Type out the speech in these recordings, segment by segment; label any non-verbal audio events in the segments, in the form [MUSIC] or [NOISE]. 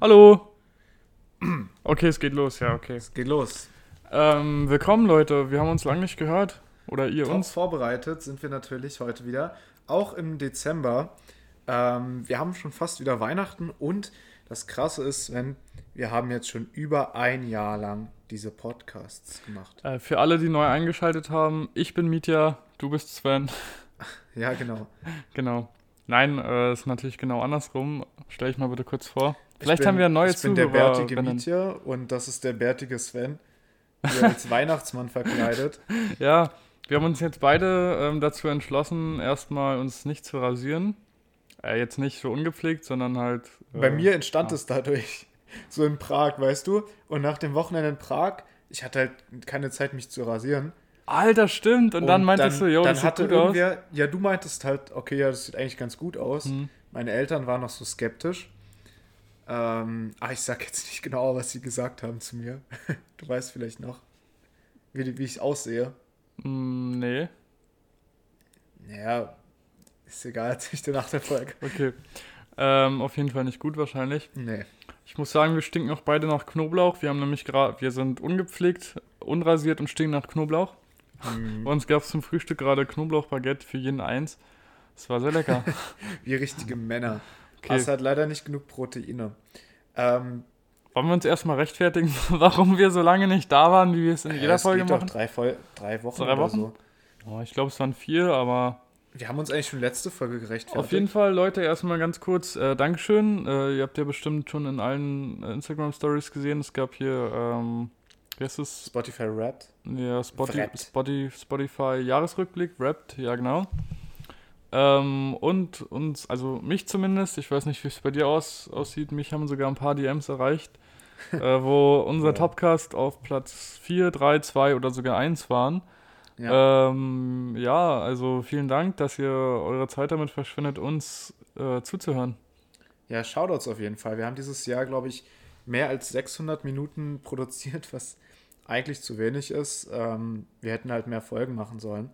Hallo. [CLEARS THROAT] Okay, es geht los, ja, okay. Es geht los. Ähm, willkommen, Leute. Wir haben uns lange nicht gehört. Oder ihr Top uns. vorbereitet sind wir natürlich heute wieder. Auch im Dezember. Ähm, wir haben schon fast wieder Weihnachten und das Krasse ist, wenn wir haben jetzt schon über ein Jahr lang diese Podcasts gemacht. Äh, für alle, die neu eingeschaltet haben, ich bin Mitya, du bist Sven. [LAUGHS] Ja, genau. [LAUGHS] genau. Nein, äh, ist natürlich genau andersrum. Stell dich mal bitte kurz vor. Vielleicht Ich bin- haben wir neue Ich bin der Zuhörer. bärtige wenn- Mietja und das ist der bärtige Sven, der als [LAUGHS] Weihnachtsmann verkleidet. Ja, wir haben uns jetzt beide ähm, dazu entschlossen, erstmal uns nicht zu rasieren. Äh, jetzt nicht so ungepflegt, sondern halt. Äh, Bei mir entstand ja. es dadurch. [LAUGHS] So in Prag, weißt du? Und nach dem Wochenende in Prag, ich hatte halt keine Zeit, mich zu rasieren. Alter, stimmt. Und, dann meintest du, jo, dann das sieht gut aus. ja, du meintest halt, okay, ja, das sieht eigentlich ganz gut aus. Mhm. Meine Eltern waren noch so skeptisch. Ähm, ah, ich sag jetzt nicht genau, was sie gesagt haben zu mir. [LAUGHS] Du weißt vielleicht noch, wie, wie ich aussehe. Mm, nee. Naja, ist egal, [LAUGHS] dir nach der Folge. Okay. Ähm, auf jeden Fall nicht gut wahrscheinlich. Nee. Ich muss sagen, wir stinken auch beide nach Knoblauch. Wir haben nämlich gerade, wir sind ungepflegt, unrasiert und stinken nach Knoblauch. Mhm. Bei uns gab es zum Frühstück gerade Knoblauchbaguette für jeden eins. Das war sehr lecker. [LAUGHS] Wie richtige Männer. Okay. Es hat leider nicht genug Proteine. Ähm, Wollen wir uns erstmal rechtfertigen, [LAUGHS] warum wir so lange nicht da waren, wie wir es in jeder es Folge geht doch machen? drei, Vol drei Wochen Drei oder Wochen? so. Oh, ich glaube, es waren vier, aber Wir haben uns eigentlich schon letzte Folge gerechtfertigt. auf jeden Fall, Leute, erstmal ganz kurz äh, Dankeschön. Äh, ihr habt ja bestimmt schon in allen äh, Instagram-Stories gesehen, es gab hier, ähm, wie heißt es? Spotify Wrapped. Ja, Spotify, Wrapped. Spotify, Spotify Jahresrückblick, Wrapped, ja genau. Ähm, und uns, also mich zumindest, ich weiß nicht, wie es bei dir aus, aussieht, mich haben sogar ein paar DMs erreicht, [LAUGHS] äh, wo unser Ja. Topcast auf Platz 4, 3, 2 oder sogar 1 waren. Ja. Ähm, ja, also vielen Dank, dass ihr eure Zeit damit verschwendet, uns äh, zuzuhören. Ja, Shoutouts auf jeden Fall. Wir haben dieses Jahr, glaube ich, mehr als 600 Minuten [LAUGHS] produziert, was eigentlich zu wenig ist. Ähm, wir hätten halt mehr Folgen machen sollen.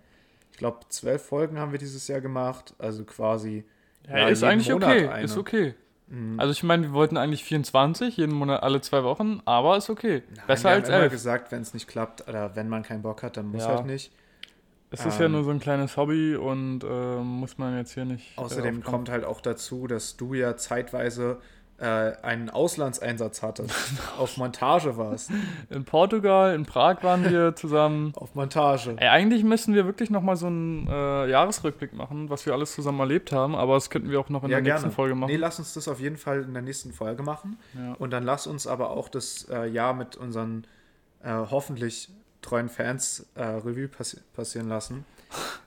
Ich glaube, zwölf Folgen haben wir dieses Jahr gemacht, also quasi. Ja, ist jeden eigentlich Monat okay, eine. ist okay. Mhm. Also ich meine, wir wollten eigentlich 24, jeden Monat alle zwei Wochen, aber ist okay. Nein, Besser wir als haben immer elf. gesagt, wenn es nicht klappt oder wenn man keinen Bock hat, dann muss Ja. halt nicht. Es ist ja Ähm, nur so ein kleines Hobby und ähm, muss man jetzt hier nicht. äh, Außerdem kommt halt auch dazu, dass du ja zeitweise äh, einen Auslandseinsatz hattest. [LAUGHS] auf Montage warst. In Portugal, in Prag waren wir [LAUGHS] zusammen. Auf Montage. Ey, eigentlich müssen wir wirklich nochmal so einen äh, Jahresrückblick machen, was wir alles zusammen erlebt haben, aber das könnten wir auch noch in ja, der gerne. nächsten Folge machen. Nee, lass uns das auf jeden Fall in der nächsten Folge machen. ja. Und dann lass uns aber auch das äh, Jahr mit unseren äh, hoffentlich treuen Fans äh, Revue passi passieren lassen. [LAUGHS]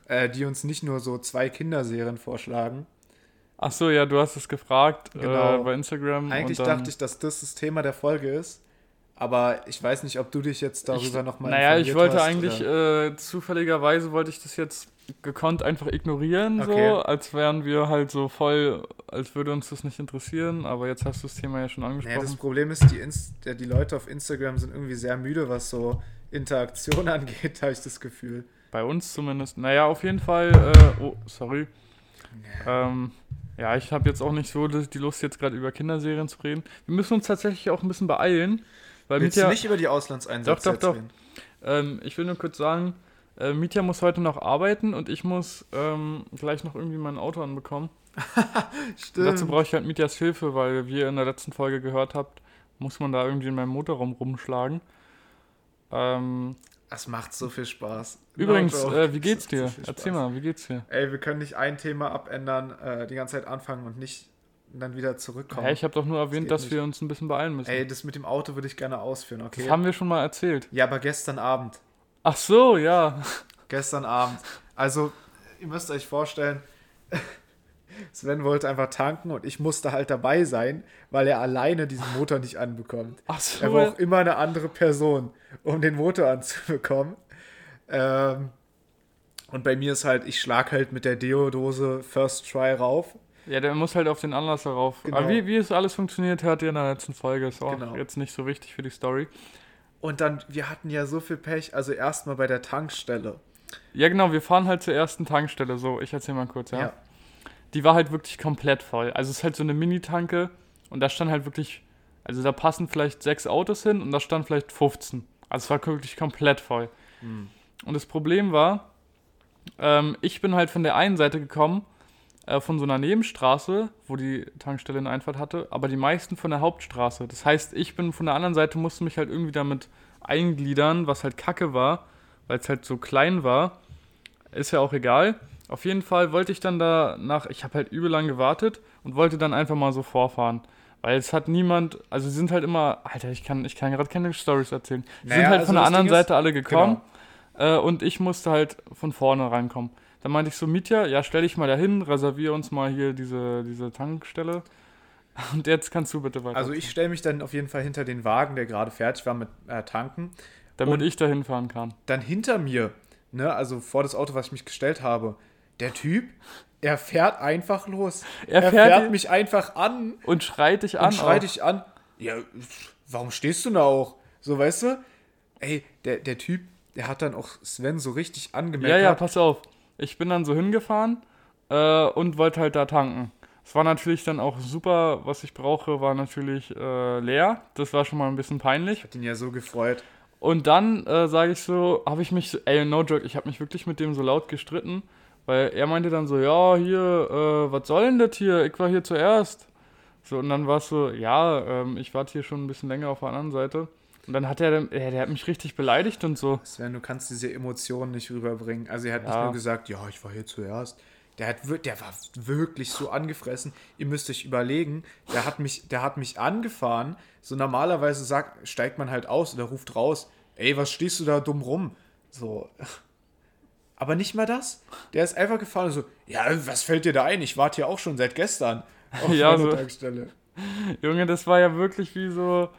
Äh, die uns nicht nur so zwei Kinderserien vorschlagen. Ach so, ja, du hast es gefragt Genau. äh, bei Instagram. Eigentlich dachte ich, dass das das Thema der Folge ist. Aber ich weiß nicht, ob du dich jetzt darüber nochmal Naja, ich wollte eigentlich, äh, zufälligerweise wollte ich das jetzt gekonnt einfach ignorieren, Okay. so, als wären wir halt so voll, als würde uns das nicht interessieren, aber jetzt hast du das Thema ja schon Naja, angesprochen. das Problem ist, die, Inst äh, die Leute auf Instagram sind irgendwie sehr müde, was so Interaktion [LAUGHS] angeht, habe ich das Gefühl. Bei uns zumindest. Naja, auf jeden Fall. Äh, oh, sorry. Ähm, ja, ich habe jetzt auch nicht so die Lust, jetzt gerade über Kinderserien zu reden. Wir müssen uns tatsächlich auch ein bisschen beeilen. Weil Willst Mietja, du nicht über die Auslandseinsätze Doch, doch, doch. ähm, ich will nur kurz sagen, äh, Mietja muss heute noch arbeiten und ich muss ähm, gleich noch irgendwie mein Auto anbekommen. [LAUGHS] Stimmt. Dazu brauche ich halt Mietjas Hilfe, weil wie ihr in der letzten Folge gehört habt, muss man da irgendwie in meinem Motorraum rumschlagen. Ähm, Das macht so viel Spaß. übrigens, No äh, wie geht's Das dir? so Erzähl mal, wie geht's dir? Ey, wir können nicht ein Thema abändern, äh, die ganze Zeit anfangen und nicht dann wieder zurückkommen. Hä, ich habe doch nur erwähnt, geht dass nicht. wir uns ein bisschen beeilen müssen. Ey, das mit dem Auto würde ich gerne ausführen, okay? Das haben wir schon mal erzählt. ja, aber gestern Abend. Ach so, ja. Gestern Abend. Also, ihr müsst euch vorstellen, Sven wollte einfach tanken und ich musste halt dabei sein, weil er alleine diesen Motor nicht anbekommt. Ach so. Er braucht immer eine andere Person, um den Motor anzubekommen. Ähm, und bei mir ist halt, ich schlag halt mit der Deodose First Try rauf. Ja, der muss halt auf den Anlass darauf. Genau. Aber wie, wie es alles funktioniert, hört ihr in der letzten Folge. Ist auch Genau. jetzt nicht so wichtig für die Story. Und dann, wir hatten ja so viel Pech, also erstmal bei der Tankstelle. Ja, genau, wir fahren halt zur ersten Tankstelle. So, ich erzähl mal kurz, ja. Ja. Die war halt wirklich komplett voll. Also es ist halt so eine Mini-Tanke Und da stand halt wirklich, also da passen vielleicht sechs Autos hin und da stand vielleicht 15. Also es war wirklich komplett voll. Hm. Und das Problem war, ähm, ich bin halt von der einen Seite gekommen, äh, von so einer Nebenstraße, wo die Tankstelle eine Einfahrt hatte, aber die meisten von der Hauptstraße. Das heißt, ich bin von der anderen Seite, musste mich halt irgendwie damit eingliedern, was halt kacke war, weil es halt so klein war. Ist ja auch egal. Auf jeden Fall wollte ich dann da nach, ich habe halt übel lang gewartet und wollte dann einfach mal so vorfahren. Weil es hat niemand, also sie sind halt immer, Alter, ich kann, ich kann gerade keine Stories erzählen. Sie Naja, sind halt also von der anderen Ding Seite alle gekommen äh, und ich musste halt von vorne reinkommen. Dann meinte ich so, Mietja, ja, stell dich mal dahin, reservier uns mal hier diese, diese Tankstelle. [LAUGHS] Und jetzt kannst du bitte weiter. Also ich stelle mich dann auf jeden Fall hinter den Wagen, der gerade fertig war mit äh, Tanken. damit ich da hinfahren kann. Dann hinter mir, ne, also vor das Auto, was ich mich gestellt habe, der Typ, er fährt einfach los. Er Er, fährt mich einfach an Und schreit dich an. und schreit dich an. Ja, warum stehst du da auch? So, weißt du? Ey, der, der Typ, der hat dann auch Sven so richtig angemerkt. Ja, ja, pass auf. Ich bin dann so hingefahren äh, und wollte halt da tanken. Es war natürlich dann auch super, was ich brauche, war natürlich äh, leer. Das war schon mal ein bisschen peinlich. Hat ihn ja so gefreut. Und dann äh, sage ich so, habe ich mich, so- ey, no joke, ich habe mich wirklich mit dem so laut gestritten, weil er meinte dann so, ja, hier, äh, was soll denn das hier? Ich war hier zuerst. So, und dann war es so, ja, ähm, ich warte hier schon ein bisschen länger auf der anderen Seite. Und dann hat er, dann- äh, der hat mich richtig beleidigt und so. Sven, du kannst diese Emotionen nicht rüberbringen. Also er hat nicht Ja. nur gesagt, ja, ich war hier zuerst. Der, hat, der war wirklich so angefressen. Ihr müsst euch überlegen, der hat mich, der hat mich angefahren. So normalerweise sagt, steigt man halt aus oder ruft raus, ey, was stehst du da dumm rum? So. Aber nicht mal das. Der ist einfach gefahren und so, ja, was fällt dir da ein? Ich warte hier auch schon seit gestern auf [LAUGHS] Ja, meiner so. Tankstelle. Junge, das war ja wirklich wie so,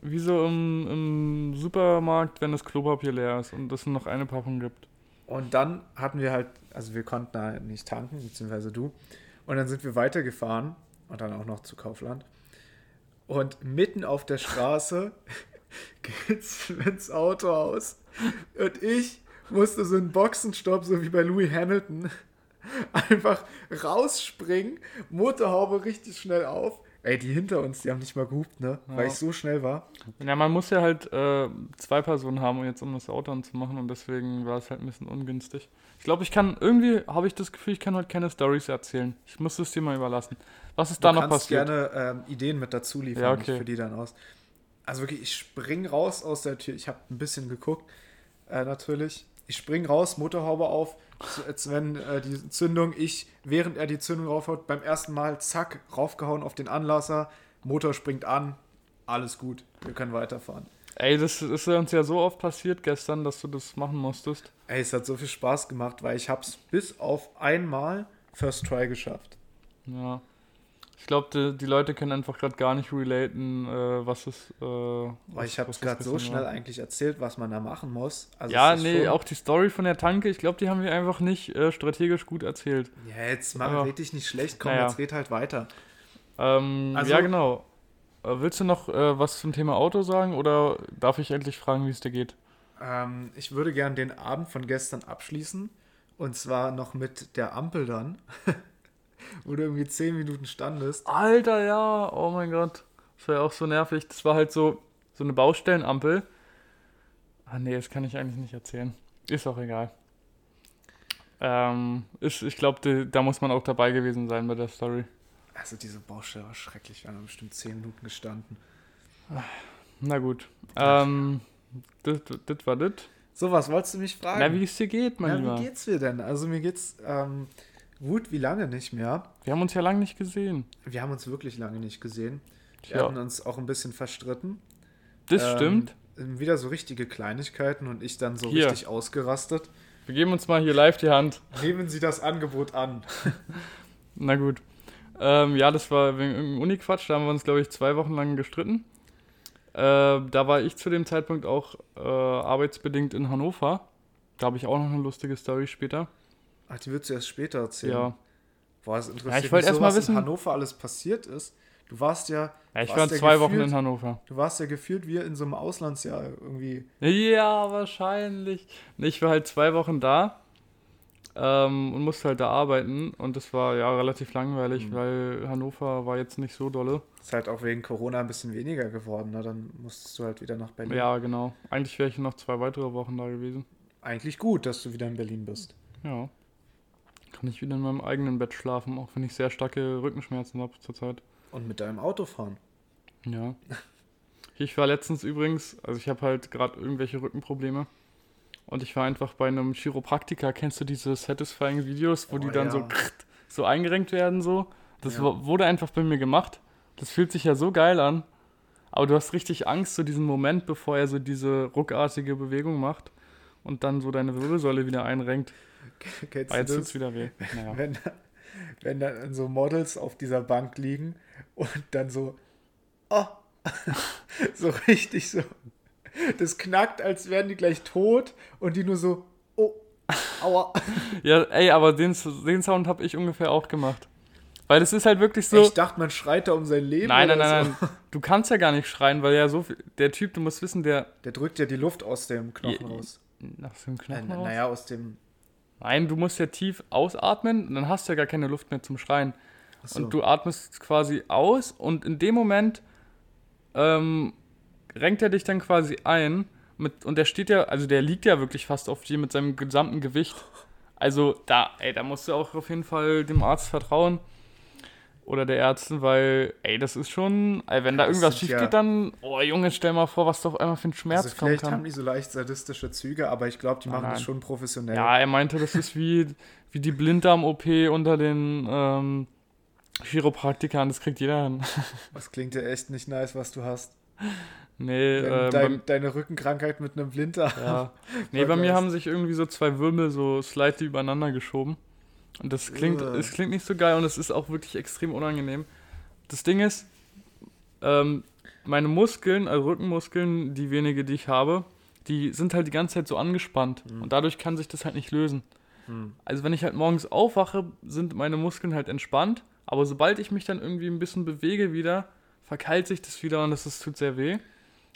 wie so im, im Supermarkt, wenn das Klopapier leer ist und es noch eine Packung gibt. Und dann hatten wir halt, also wir konnten da nicht tanken, beziehungsweise du. Und dann sind wir weitergefahren und dann auch noch zu Kaufland. Und mitten auf der Straße [LAUGHS] geht Svens Auto aus. Und ich musste so einen Boxenstopp, so wie bei Louis Hamilton, einfach rausspringen, Motorhaube richtig schnell auf. Ey, die hinter uns, die haben nicht mal gehupt, ne? Weil Ja. ich so schnell war. Ja, man muss ja halt äh, zwei Personen haben, um jetzt um das Auto anzumachen und deswegen war es halt ein bisschen ungünstig. Ich glaube, ich kann, irgendwie habe ich das Gefühl, ich kann heute keine Stories erzählen. Ich muss es dir mal überlassen. Was ist da du noch kannst passiert? gerne ähm, Ideen mit dazu liefern. Ja, Ich okay. für die dann aus. Also wirklich, ich spring raus aus der Tür. Ich habe ein bisschen geguckt, äh, natürlich. Ich spring raus, Motorhaube auf. Z- Sven äh, die Zündung. Ich, während er die Zündung raufhaut, beim ersten Mal, zack, raufgehauen auf den Anlasser. Motor springt an. Alles gut. Wir können weiterfahren. Ey, das ist uns ja so oft passiert gestern, dass du das machen musstest. Ey, es hat so viel Spaß gemacht, weil ich hab's bis auf einmal First Try geschafft. Ja. Ich glaube, die, die Leute können einfach gerade gar nicht relaten, äh, was es. Äh, Weil was- ich habe es gerade so gestern war. schnell eigentlich erzählt, was man da machen muss. Also Ja, nee, schon- auch die Story von der Tanke, ich glaube, die haben wir einfach nicht äh, strategisch gut erzählt. Ja, jetzt mach, Aber- red dich nicht schlecht, komm, Naja. jetzt red halt weiter. Ähm, Also- ja, genau. Äh, willst du noch äh, was zum Thema Auto sagen oder darf ich endlich fragen, wie es dir geht? Ähm, ich würde gern den Abend von gestern abschließen. Und zwar noch mit der Ampel dann. [LAUGHS] wo du irgendwie 10 Minuten standest. Alter, ja, oh mein Gott. Das war ja auch so nervig. Das war halt so, so eine Baustellenampel. Ah, nee, das kann ich eigentlich nicht erzählen. Ist auch egal. Ähm, ist, ich glaube, da muss man auch dabei gewesen sein bei der Story. Also diese Baustelle war schrecklich. Wir haben bestimmt 10 Minuten gestanden. Na gut. Ähm, das, das war das. So, was wolltest du mich fragen? Na, wie es dir geht, mein ja, Lieber. wie geht's dir denn? Also mir geht's ähm, gut wie lange nicht mehr. Wir haben uns ja lange nicht gesehen. Wir haben uns wirklich lange nicht gesehen. Wir Ja. hatten uns auch ein bisschen verstritten. Das Ähm, stimmt. Wieder so richtige Kleinigkeiten und ich dann so Hier. richtig ausgerastet. Wir geben uns mal hier live die Hand. Nehmen Sie das Angebot an. [LAUGHS] Na gut. Ähm, ja, das war wegen irgendeinem Uni-Quatsch. Da haben wir uns, glaube ich, zwei Wochen lang gestritten. Äh, da war ich zu dem Zeitpunkt auch äh, arbeitsbedingt in Hannover. Da habe ich auch noch eine lustige Story später. Ach, die würdest du erst später erzählen. Ja. Boah, das interessiert Ja, ich wollte erst so, mal was wissen- in Hannover alles passiert ist. Du warst ja, ja ich war ja zwei Wochen gefühlt- in Hannover. Du warst ja gefühlt wie in so einem Auslandsjahr irgendwie. Ja, wahrscheinlich. Ich war halt zwei Wochen da. ähm, und musste halt da arbeiten. Und das war ja relativ langweilig, Mhm. weil Hannover war jetzt nicht so dolle. Ist halt auch wegen Corona ein bisschen weniger geworden, ne? Dann musstest du halt wieder nach Berlin. Ja, genau. Eigentlich wäre ich noch zwei weitere Wochen da gewesen. Eigentlich gut, dass du wieder in Berlin bist. Ja. Kann ich wieder in meinem eigenen Bett schlafen, auch wenn ich sehr starke Rückenschmerzen habe zurzeit. Und mit deinem Auto fahren. Ja. Ich war letztens übrigens, also ich habe halt gerade irgendwelche Rückenprobleme. Und ich war einfach bei einem Chiropraktiker. Kennst du diese satisfying Videos, wo Oh, die dann so, ja. so eingerenkt werden so? Das Ja. wurde einfach bei mir gemacht. Das fühlt sich ja so geil an. Aber du hast richtig Angst, so diesen Moment, bevor er so diese ruckartige Bewegung macht und dann so deine Wirbelsäule wieder einrenkt. Kennst Ah, jetzt tut's wieder weh. Naja. Wenn, wenn dann so Models auf dieser Bank liegen und dann so, oh, [LAUGHS] so richtig so, das knackt, als wären die gleich tot und die nur so, oh, aua. [LAUGHS] Ja, ey, aber den, den Sound habe ich ungefähr auch gemacht. Weil es ist halt wirklich so. Ich dachte, man schreit da um sein Leben. nein, nein, nein, so. nein. Du kannst ja gar nicht schreien, weil ja so viel. Der Typ, du musst wissen, der. Der drückt ja die Luft aus dem Knochen raus. Nach so einem Äh, Knochen raus? naja, aus dem. Nein, du musst ja tief ausatmen und dann hast du ja gar keine Luft mehr zum Schreien. Achso. Und du atmest quasi aus und in dem Moment ähm, renkt er dich dann quasi ein. Mit, und der steht ja, also der liegt ja wirklich fast auf dir mit seinem gesamten Gewicht. Also da, ey, da musst du auch auf jeden Fall dem Arzt vertrauen. Oder der Ärztin, weil, ey, das ist schon, ey, wenn da Das irgendwas schief ja- geht, dann, oh Junge, stell mal vor, was da auf einmal für ein Schmerz Also kommen vielleicht kann. haben die so leicht sadistische Züge, aber ich glaube, die Nein, machen das nein. schon professionell. Ja, er meinte, das ist wie, wie die Blinddarm-OP unter den ähm, Chiropraktikern, das kriegt jeder hin. [LAUGHS] Das klingt ja echt nicht nice, was du hast. nee, Dein, äh, dein, deine Rückenkrankheit mit einem Blinddarm. ja. [LAUGHS] nee, bei mir haben sich irgendwie so zwei Wirbel so slightly übereinander geschoben. Und das klingt, Ugh. es klingt nicht so geil und es ist auch wirklich extrem unangenehm. Das Ding ist, ähm, meine Muskeln, also Rückenmuskeln, die wenige, die ich habe, die sind halt die ganze Zeit so angespannt. Mhm. Und dadurch kann sich das halt nicht lösen. Hm. Also wenn ich halt morgens aufwache, sind meine Muskeln halt entspannt, aber sobald ich mich dann irgendwie ein bisschen bewege wieder, verkeilt sich das wieder und das ist, tut sehr weh.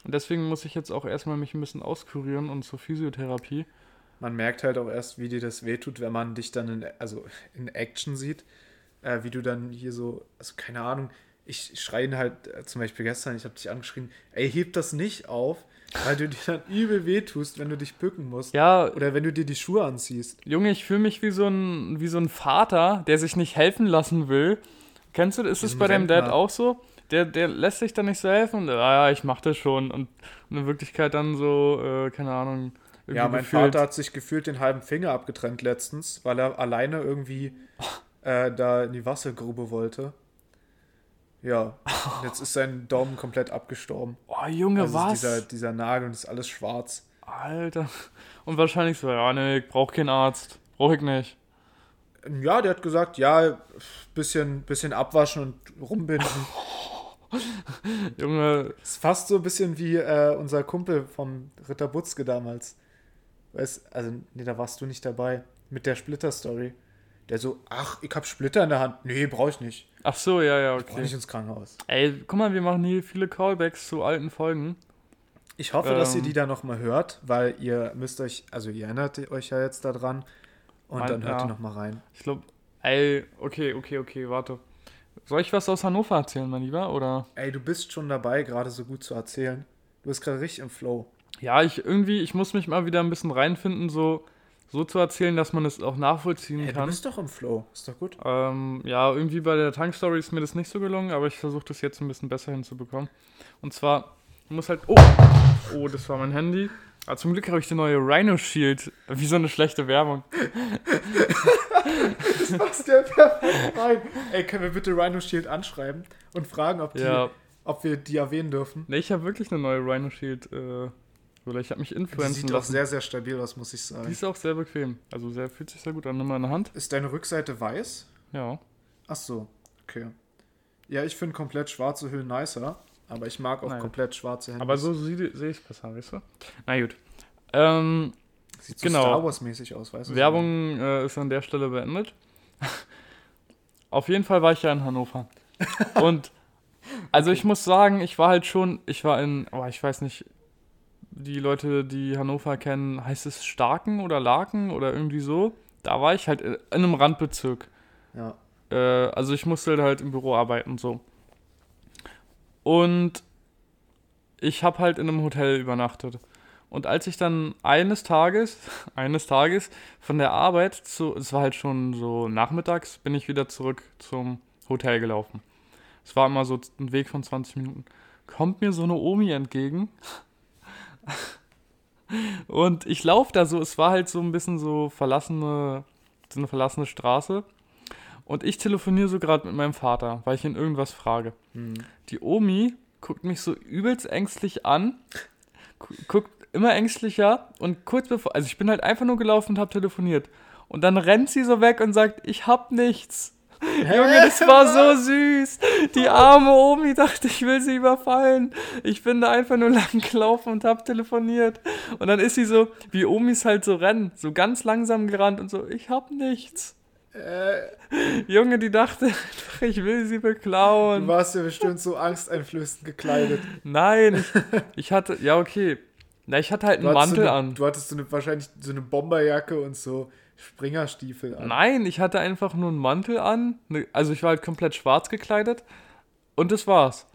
Und deswegen muss ich jetzt auch erstmal mich ein bisschen auskurieren und zur Physiotherapie. Man merkt halt auch erst, wie dir das wehtut, wenn man dich dann in, also in Action sieht. Äh, wie du dann hier so, also keine Ahnung, ich schreie ihn halt, äh, zum Beispiel gestern, ich habe dich angeschrien, ey, heb das nicht auf, weil du [LAUGHS] dir dann übel wehtust, wenn du dich bücken musst. Ja, Oder wenn du dir die Schuhe anziehst. Junge, ich fühle mich wie so, ein, wie so ein Vater, der sich nicht helfen lassen will. Kennst du, ist es bei deinem Dad Rentner. auch so? Der, der lässt sich dann nicht so helfen und, ah ja, ich mach das schon. Und, und in Wirklichkeit dann so, äh, keine Ahnung. Irgendwie Ja, mein gefühlt- Vater hat sich gefühlt den halben Finger abgetrennt letztens, weil er alleine irgendwie [LAUGHS] äh, da in die Wassergrube wollte. Ja, und jetzt ist sein Daumen komplett abgestorben. [LAUGHS] Oh, Junge, Also was? Dieser, dieser Nagel und ist alles schwarz. Alter. Und wahrscheinlich so, ja, nee, ich brauch keinen Arzt. Brauch ich nicht. Ja, der hat gesagt, ja, bisschen, bisschen abwaschen und rumbinden. [LAUGHS] Junge, ist fast so ein bisschen wie äh, unser Kumpel vom Ritter Butzke damals. Weißt, also, nee, da warst du nicht dabei. Mit der Splitter-Story. Der so, ach, ich hab Splitter in der Hand. Nee, brauch ich nicht. ach so, ja, ja, Ich brauch okay. nicht ins Krankenhaus. Ey, guck mal, wir machen hier viele Callbacks zu alten Folgen. Ich hoffe, dass ihr Ähm. die da nochmal hört, weil ihr müsst euch, also ihr erinnert euch ja jetzt daran. Und Mein- dann hört ja. ihr nochmal rein. Ich glaube, ey, okay, okay, okay, warte. Soll ich was aus Hannover erzählen, mein Lieber? Oder? Ey, du bist schon dabei, gerade so gut zu erzählen. Du bist gerade richtig im Flow. Ja, ich irgendwie, ich muss mich mal wieder ein bisschen reinfinden, so, so zu erzählen, dass man es auch nachvollziehen Ey, du kann. bist doch im Flow. Ist doch gut. Ähm, ja, irgendwie bei der Tankstory ist mir das nicht so gelungen, aber ich versuche das jetzt ein bisschen besser hinzubekommen. Und zwar, ich muss halt. Oh! Oh, das war mein Handy. Aber zum Glück habe ich die neue Rhino Shield. Wie so eine schlechte Werbung. [LAUGHS] Das passt ja perfekt rein. Ey, können wir bitte Rhino Shield anschreiben und fragen, ob, die, Ja. ob wir die erwähnen dürfen? Ne, ich habe wirklich eine neue Rhino Shield. Äh, oder ich habe mich Die influenzen sieht doch lassen. sehr, sehr stabil aus, muss ich Die sagen. ist auch sehr bequem. Also sehr, fühlt sich sehr gut an. Nimm mal in der Hand. Ist deine Rückseite weiß? Ja. Ach so, okay. Ja, ich finde komplett schwarze Hüllen nicer, aber ich mag auch Nein. komplett schwarze Hände. Aber so sehe seh ich besser, weißt du? Na gut. Ähm, Sieht so genau. Star Wars-mäßig aus, weißt du? Werbung äh, ist an der Stelle beendet. [LAUGHS] Auf jeden Fall war ich ja in Hannover. [LAUGHS] Und also ich muss sagen, ich war halt schon, ich war in, oh, ich weiß nicht, die Leute, die Hannover kennen, heißt es Starken oder Laken oder irgendwie so. da war ich halt in einem Randbezirk. Ja. Äh, also ich musste halt im Büro arbeiten so. Und ich habe halt in einem Hotel übernachtet. Und als ich dann eines Tages, [LAUGHS] eines Tages von der Arbeit zu, es war halt schon so nachmittags, bin ich wieder zurück zum Hotel gelaufen. Es war immer so ein Weg von 20 Minuten. Kommt mir so eine Omi entgegen. [LAUGHS] Und ich laufe da so, es war halt so ein bisschen so verlassene, so eine verlassene Straße. Und ich telefoniere so gerade mit meinem Vater, weil ich ihn irgendwas frage. Hm. Die Omi guckt mich so übelst ängstlich an, gu- guckt immer ängstlicher und kurz bevor, also ich bin halt einfach nur gelaufen und habe telefoniert. Und dann rennt sie so weg und sagt, ich hab nichts. Junge, das war so süß. Die arme Omi dachte, ich will sie überfallen. Ich bin da einfach nur [LAUGHS] lang gelaufen und hab telefoniert. Und dann ist sie so, wie Omis halt so rennen, so ganz langsam gerannt und so, ich hab nichts. Äh, Junge, die dachte [LAUGHS] ich will sie du beklauen. warst ja bestimmt so angsteinflößend gekleidet. Nein, ich, [LAUGHS] ich hatte, ja okay. Na, ich hatte halt einen Du hattest Mantel so eine, an. Du hattest so eine, wahrscheinlich so eine Bomberjacke und so Springerstiefel an. Nein, ich hatte einfach nur einen Mantel an. Ne- Also ich war halt komplett schwarz gekleidet. Und das war's.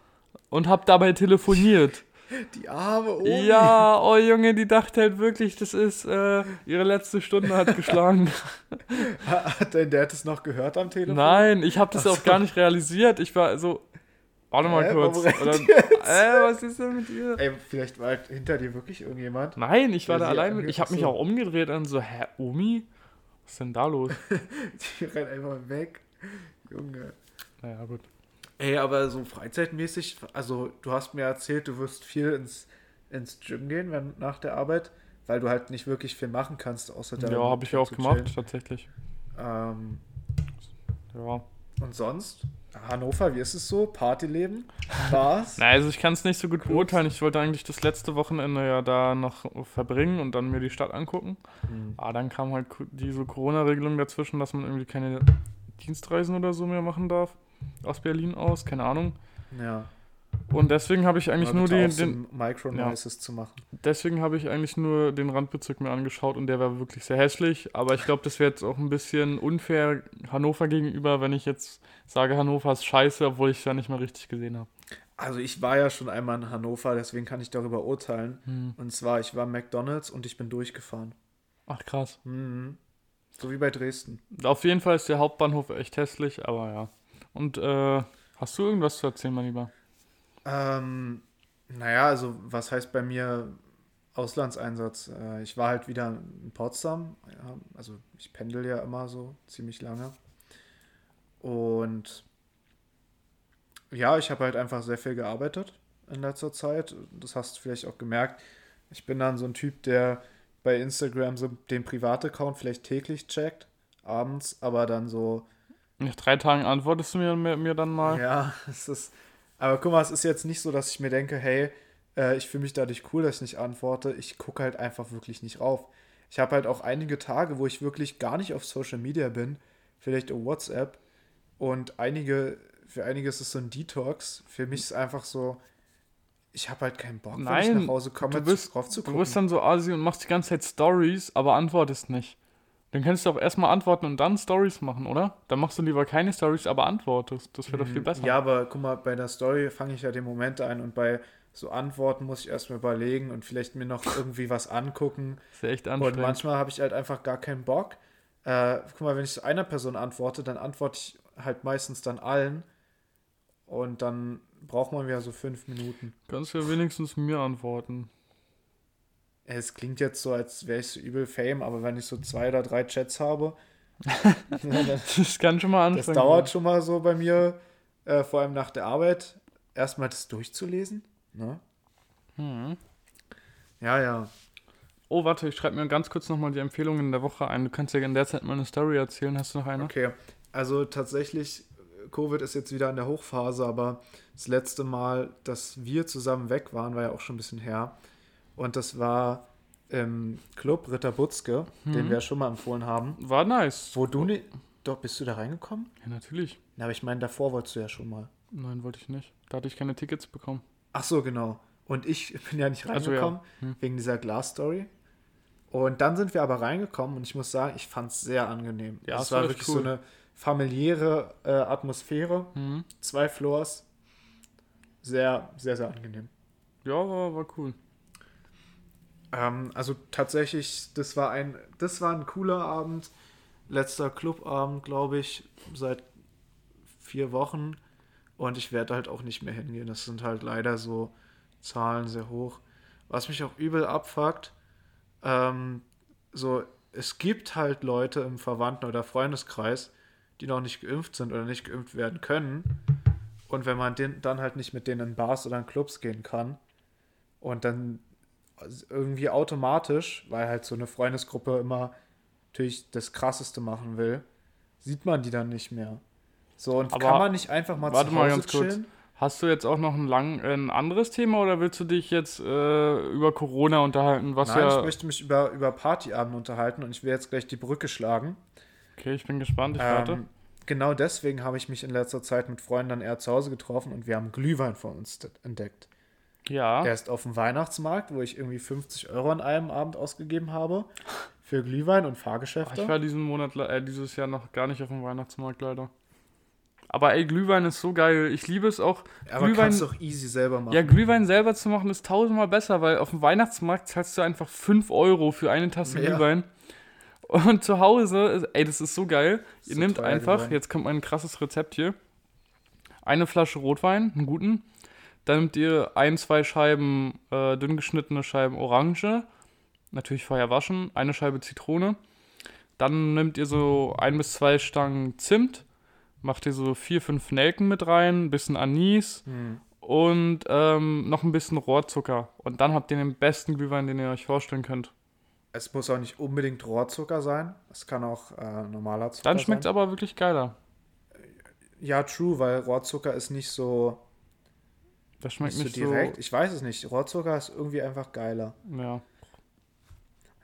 Und hab dabei telefoniert. [LAUGHS] Die arme Omi. Ja, oh Junge, die dachte halt wirklich, das ist, äh, ihre letzte Stunde hat geschlagen. [LAUGHS] [LAUGHS] Hat dein Dad es noch gehört am Telefon? Nein, ich habe das Ach auch so. gar nicht realisiert. Ich war so, warte mal Hä, kurz. Oder, äh, was ist denn mit ihr? Ey, vielleicht war hinter dir wirklich irgendjemand. Nein, ich war da allein Ich habe mich auch umgedreht und so, hä, Omi? Was ist denn da los? [LAUGHS] Die rennt einfach weg. Junge. naja, gut. Ey, aber so freizeitmäßig, also du hast mir erzählt, du wirst viel ins, ins Gym gehen wenn, nach der Arbeit, weil du halt nicht wirklich viel machen kannst, außer da. Ja, habe ich ja auch gemacht, chillen. tatsächlich. Ähm, Ja. und sonst? Hannover, wie ist es so? Partyleben? Bars? [LAUGHS] Na, also ich kann es nicht so gut beurteilen. Ich wollte eigentlich das letzte Wochenende ja da noch verbringen und dann mir die Stadt angucken. Hm. Aber dann kam halt diese Corona-Regelung dazwischen, dass man irgendwie keine Dienstreisen oder so mehr machen darf. Aus Berlin aus, keine Ahnung. Ja. Und deswegen habe ich eigentlich Mal nur den, den Micro-Noises zu machen. deswegen habe ich eigentlich nur den Randbezirk mir angeschaut und der war wirklich sehr hässlich. Aber ich glaube, das wäre jetzt auch ein bisschen unfair Hannover gegenüber, wenn ich jetzt sage, Hannover ist scheiße, obwohl ich es ja nicht mal richtig gesehen habe. Also ich war ja schon einmal in Hannover, deswegen kann ich darüber urteilen. Hm. Und zwar, ich war McDonalds und ich bin durchgefahren. Ach krass. Mhm. So wie bei Dresden. Auf jeden Fall ist der Hauptbahnhof echt hässlich, aber ja. Und äh, hast du irgendwas zu erzählen, mein Lieber? Ähm, naja, also was heißt bei mir Auslandseinsatz? Äh, ich war halt wieder in Potsdam. Also ich pendel ja immer so ziemlich lange. Und ja, ich habe halt einfach sehr viel gearbeitet in letzter Zeit. Das hast du vielleicht auch gemerkt. Ich bin dann so ein Typ, der bei Instagram so den Privataccount vielleicht täglich checkt, abends, aber dann so Nach drei Tagen antwortest du mir, mir, mir dann mal. ja, [LAUGHS] es ist. Aber guck mal, es ist jetzt nicht so, dass ich mir denke, hey, äh, ich fühle mich dadurch cool, dass ich nicht antworte. Ich gucke halt einfach wirklich nicht rauf. Ich habe halt auch einige Tage, wo ich wirklich gar nicht auf Social Media bin, vielleicht auf WhatsApp. Und einige, für einige ist es so ein Detox. Für mich ist einfach so, ich habe halt keinen Bock, wenn ich nach Hause komme, du bist- drauf zu Du gucken. bist dann so asi und machst die ganze Zeit Stories, aber antwortest nicht. Dann kannst du auch erstmal antworten und dann Stories machen, oder? Dann machst du lieber keine Stories, aber antwortest. Das wäre doch viel besser. Mhm. Ja, aber guck mal, bei der Story fange ich ja den Moment ein und bei so Antworten muss ich erstmal überlegen und vielleicht mir noch irgendwie was angucken. Das [LAUGHS] ist ja echt Und anstrengend. manchmal habe ich halt einfach gar keinen Bock. Äh, guck mal, wenn ich so einer Person antworte, dann antworte ich halt meistens dann allen. Und dann braucht man wieder so fünf Minuten. Kannst du ja wenigstens mir antworten. Es klingt jetzt so, als wäre ich so übel Fame, aber wenn ich so zwei oder drei Chats habe, [LAUGHS] Das kann schon mal das anstrengend dauert schon mal so bei mir, äh, vor allem nach der Arbeit, erstmal das durchzulesen. Ne? Hm. Ja, ja. Oh, warte, ich schreibe mir ganz kurz nochmal die Empfehlungen der Woche ein. Du kannst ja in der Zeit mal eine Story erzählen. Hast du noch eine? Okay, also tatsächlich, Covid ist jetzt wieder in der Hochphase, aber das letzte Mal, dass wir zusammen weg waren, war ja auch schon ein bisschen her. Und das war im Club Ritter Butzke, den Mhm. wir ja schon mal empfohlen haben. War nice. Wo du nicht. Doch, bist du da reingekommen? Ja, natürlich. Na, aber ich meine, davor wolltest du ja schon mal. Nein, wollte ich nicht. Da hatte ich keine Tickets bekommen. Ach so, genau. Und ich [LAUGHS] bin ja nicht Also ja. reingekommen, Hm. wegen dieser Glass-Story. Und dann sind wir aber reingekommen und ich muss sagen, ich fand es sehr angenehm. Ja, es war war wirklich cool. so eine familiäre äh, Atmosphäre. Mhm. Zwei Floors. Sehr, sehr, sehr angenehm. Ja, war, war cool. Ähm, also tatsächlich, das war ein, das war ein cooler Abend. Letzter Clubabend, glaube ich, seit vier Wochen. Und ich werde halt auch nicht mehr hingehen. Das sind halt leider so Zahlen sehr hoch. Was mich auch übel abfuckt, ähm, so, es gibt halt Leute im Verwandten- oder Freundeskreis, die noch nicht geimpft sind oder nicht geimpft werden können. Und wenn man den, dann halt nicht mit denen in Bars oder in Clubs gehen kann und dann irgendwie automatisch, weil halt so eine Freundesgruppe immer natürlich das Krasseste machen will, sieht man die dann nicht mehr. So, und Aber kann man nicht einfach mal warte zu mal Hause ganz kurz. chillen? Hast du jetzt auch noch ein, lang, ein anderes Thema oder willst du dich jetzt äh, über Corona unterhalten? Was Nein, ja. ich möchte mich über, über Partyabend unterhalten und ich will jetzt gleich die Brücke schlagen. Okay, ich bin gespannt, ich warte. Ähm, genau deswegen habe ich mich in letzter Zeit mit Freunden dann eher zu Hause getroffen und wir haben Glühwein von uns de- entdeckt. Ja. Der ist auf dem Weihnachtsmarkt, wo ich irgendwie 50 Euro an einem Abend ausgegeben habe für Glühwein und Fahrgeschäfte. Ich war diesen Monat, äh, dieses Jahr noch gar nicht auf dem Weihnachtsmarkt leider. Aber ey, Glühwein ist so geil. Ich liebe es auch. Aber Glühwein, kannst du auch easy selber machen. ja, Glühwein selber zu machen ist tausendmal besser, weil auf dem Weihnachtsmarkt zahlst du einfach 5 Euro für eine Tasse Ja. Glühwein. Und zu Hause, ey, das ist so geil. Ihr So nehmt einfach, Glühwein. jetzt kommt mein krasses Rezept hier. Eine Flasche Rotwein, einen guten. Dann nehmt ihr ein, zwei Scheiben, äh, dünn geschnittene Scheiben Orange. Natürlich vorher waschen. Eine Scheibe Zitrone. Dann nehmt ihr so ein bis zwei Stangen Zimt. Macht ihr so vier, fünf Nelken mit rein. Ein bisschen Anis. Hm. Und ähm, noch ein bisschen Rohrzucker. Und dann habt ihr den besten Glühwein, den ihr euch vorstellen könnt. Es muss auch nicht unbedingt Rohrzucker sein. Es kann auch äh, normaler Zucker Dann schmeckt es sein. aber wirklich geiler. Ja, true, weil Rohrzucker ist nicht so, Das schmeckt nicht nicht so direkt. Ich weiß es nicht. Rohrzucker ist irgendwie einfach geiler. Ja.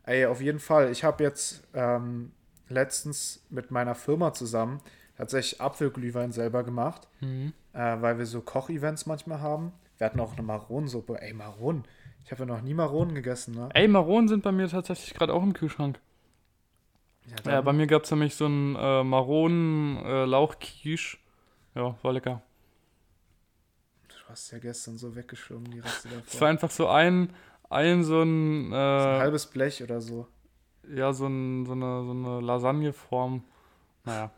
Ey, auf jeden Fall. Ich habe jetzt ähm, letztens mit meiner Firma zusammen tatsächlich Apfelglühwein selber gemacht, Mhm. äh, weil wir so Kochevents manchmal haben. Wir hatten auch eine Maronensuppe. Ey, Maronen. Ich habe ja noch nie Maronen gegessen, ne? Ey, Maronen sind bei mir tatsächlich gerade auch im Kühlschrank. Ja, Ja, bei mir gab es nämlich so einen äh, Maronen-Lauchquiche. ja, war lecker. Hast ja gestern so weggeschwungen, die Reste davon. Es war einfach so ein, ein so ein, So ein äh, halbes Blech oder so. ja, so, ein, so eine, so eine Lasagneform. Naja.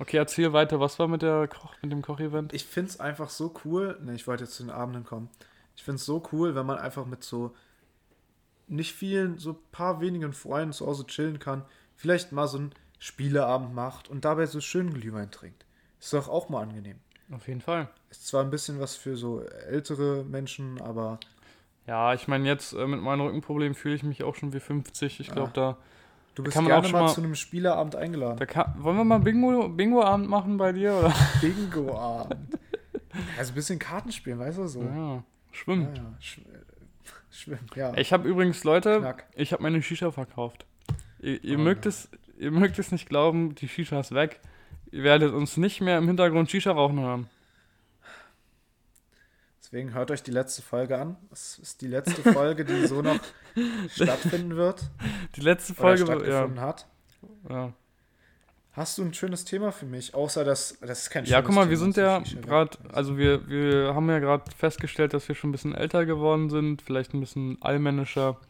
Okay, erzähl weiter. Was war mit, der Koch, mit dem Kochevent? Ich finde es einfach so cool. Ne, ich wollte jetzt zu den Abenden kommen. Ich finde es so cool, wenn man einfach mit so nicht vielen, so paar wenigen Freunden zu Hause chillen kann. Vielleicht mal so einen Spieleabend macht und dabei so schön Glühwein trinkt. Ist doch auch mal angenehm. Auf jeden Fall. Ist zwar ein bisschen was für so ältere Menschen, aber Ja, ich meine, jetzt äh, mit meinem Rückenproblem fühle ich mich auch schon wie 50. Ich glaube, da, du bist kann man gerne auch mal, schon mal- zu einem Spieleabend eingeladen. da kann, wollen wir mal Bingo, Bingo-Abend machen bei dir? Oder? [LAUGHS] Bingo-Abend. also ein bisschen Karten spielen, weißt du so. Ja, schwimmen. Ja, ja. Sch Schwimmen, ja. Ich habe übrigens, Leute, Knack. ich habe meine Shisha verkauft. Ihr, ihr, Oh mögt es, ihr mögt es nicht glauben, die Shisha ist weg. Ihr werdet uns nicht mehr im Hintergrund Shisha rauchen hören. Deswegen hört euch die letzte Folge an. Es ist die letzte Folge, die so noch [LAUGHS] stattfinden wird Die letzte oder Folge, ja, stattgefunden hat. ja. Hast du ein schönes Thema für mich? Außer dass das ist kein ja, schönes guck mal, Thema, wir sind ja gerade, also wir, wir haben ja gerade festgestellt, dass wir schon ein bisschen älter geworden sind, vielleicht ein bisschen allmännischer.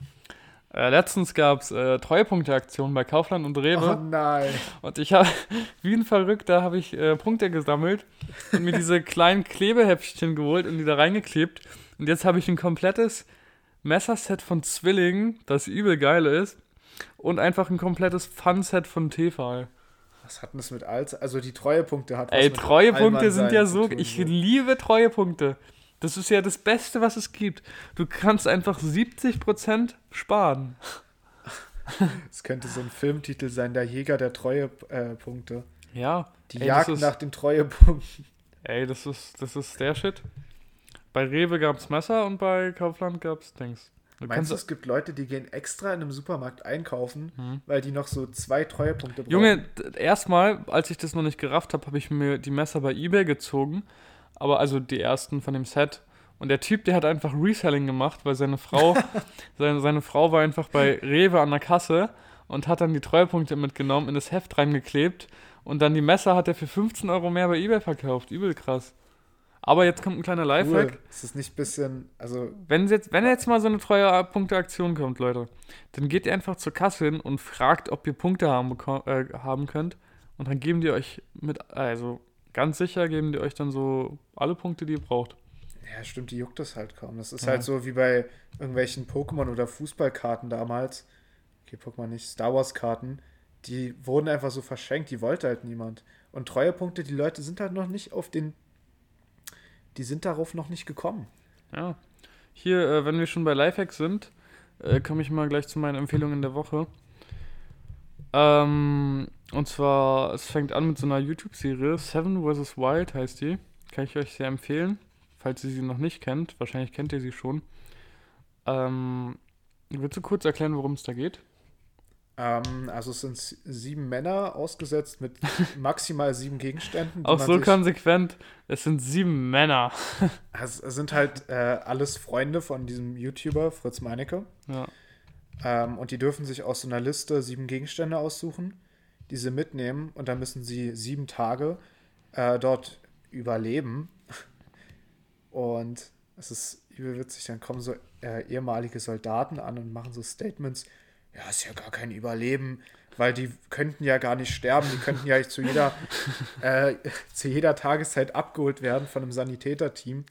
Äh, letztens gab es äh, Treuepunkte-Aktionen bei Kaufland und Rewe. Oh nein. Und ich habe, [LAUGHS] wie ein Verrückter, habe ich äh, Punkte gesammelt und mir diese kleinen Klebehäppchen geholt und die da reingeklebt. Und jetzt habe ich ein komplettes Messerset von Zwillingen, das übel geil ist. Und einfach ein komplettes Fun-Set von Tefal. Was hat denn das mit Alter? Also die Treuepunkte hat was Ey, Treuepunkte sind ja so. Ich liebe Treuepunkte. Das ist ja das Beste, was es gibt. Du kannst einfach 70% sparen. [LAUGHS] Es könnte so ein Filmtitel sein, der Jäger der Treuepunkte. Äh. Ja. die ey, Jagd ist, nach den Treuepunkten. Ey, das ist, das ist der Shit. Bei Rewe gab's Messer und bei Kaufland gab's Dings. Du Meinst du, es gibt Leute, die gehen extra in einem Supermarkt einkaufen, Hm. weil die noch so zwei Treuepunkte brauchen? Junge, erstmal, als ich das noch nicht gerafft habe, habe ich mir die Messer bei Ebay gezogen. Aber also die ersten von dem Set. Und der Typ, der hat einfach Reselling gemacht, weil seine Frau, [LAUGHS] seine, seine Frau war einfach bei Rewe an der Kasse und hat dann die Treuepunkte mitgenommen, in das Heft reingeklebt und dann die Messer hat er für 15 Euro mehr bei Ebay verkauft. Übel krass. Aber jetzt kommt ein kleiner Lifehack. Cool. Ist das nicht ein bisschen, also Wenn jetzt, wenn jetzt mal so eine Treuepunkte-Aktion kommt, Leute, dann geht ihr einfach zur Kasse hin und fragt, ob ihr Punkte haben, äh, haben könnt. Und dann geben die euch mit, also ganz sicher geben die euch dann so alle Punkte, die ihr braucht. Ja, stimmt, die juckt das halt kaum. Das ist Ja. halt so wie bei irgendwelchen Pokémon- oder Fußballkarten damals. Okay, Pokémon nicht, Star Wars-Karten. Die wurden einfach so verschenkt, die wollte halt niemand. Und Treuepunkte, die Leute sind halt noch nicht auf den. Die sind darauf noch nicht gekommen. Ja. Hier, äh, wenn wir schon bei Lifehacks sind, äh, komme ich mal gleich zu meinen Empfehlungen der Woche. Ähm, und zwar, es fängt an mit so einer YouTube-Serie, Seven vs. Wild heißt die. Kann ich euch sehr empfehlen, falls ihr sie noch nicht kennt. Wahrscheinlich kennt ihr sie schon. Ähm, willst du kurz erklären, worum es da geht? Ähm, also es sind sieben Männer ausgesetzt mit [LAUGHS] maximal sieben Gegenständen. Auch so konsequent, es sind sieben Männer. [LAUGHS] Es es sind halt äh, alles Freunde von diesem YouTuber Fritz Meinecke. Ja. Ähm, und die dürfen sich aus so einer Liste sieben Gegenstände aussuchen, die sie mitnehmen und dann müssen sie sieben Tage äh, dort überleben. Und es ist übel witzig, dann kommen so äh, ehemalige Soldaten an und machen so Statements, ja, ist ja gar kein Überleben, weil die könnten ja gar nicht sterben, die könnten ja zu jeder, [LAUGHS] äh, zu jeder Tageszeit abgeholt werden von einem Sanitäterteam.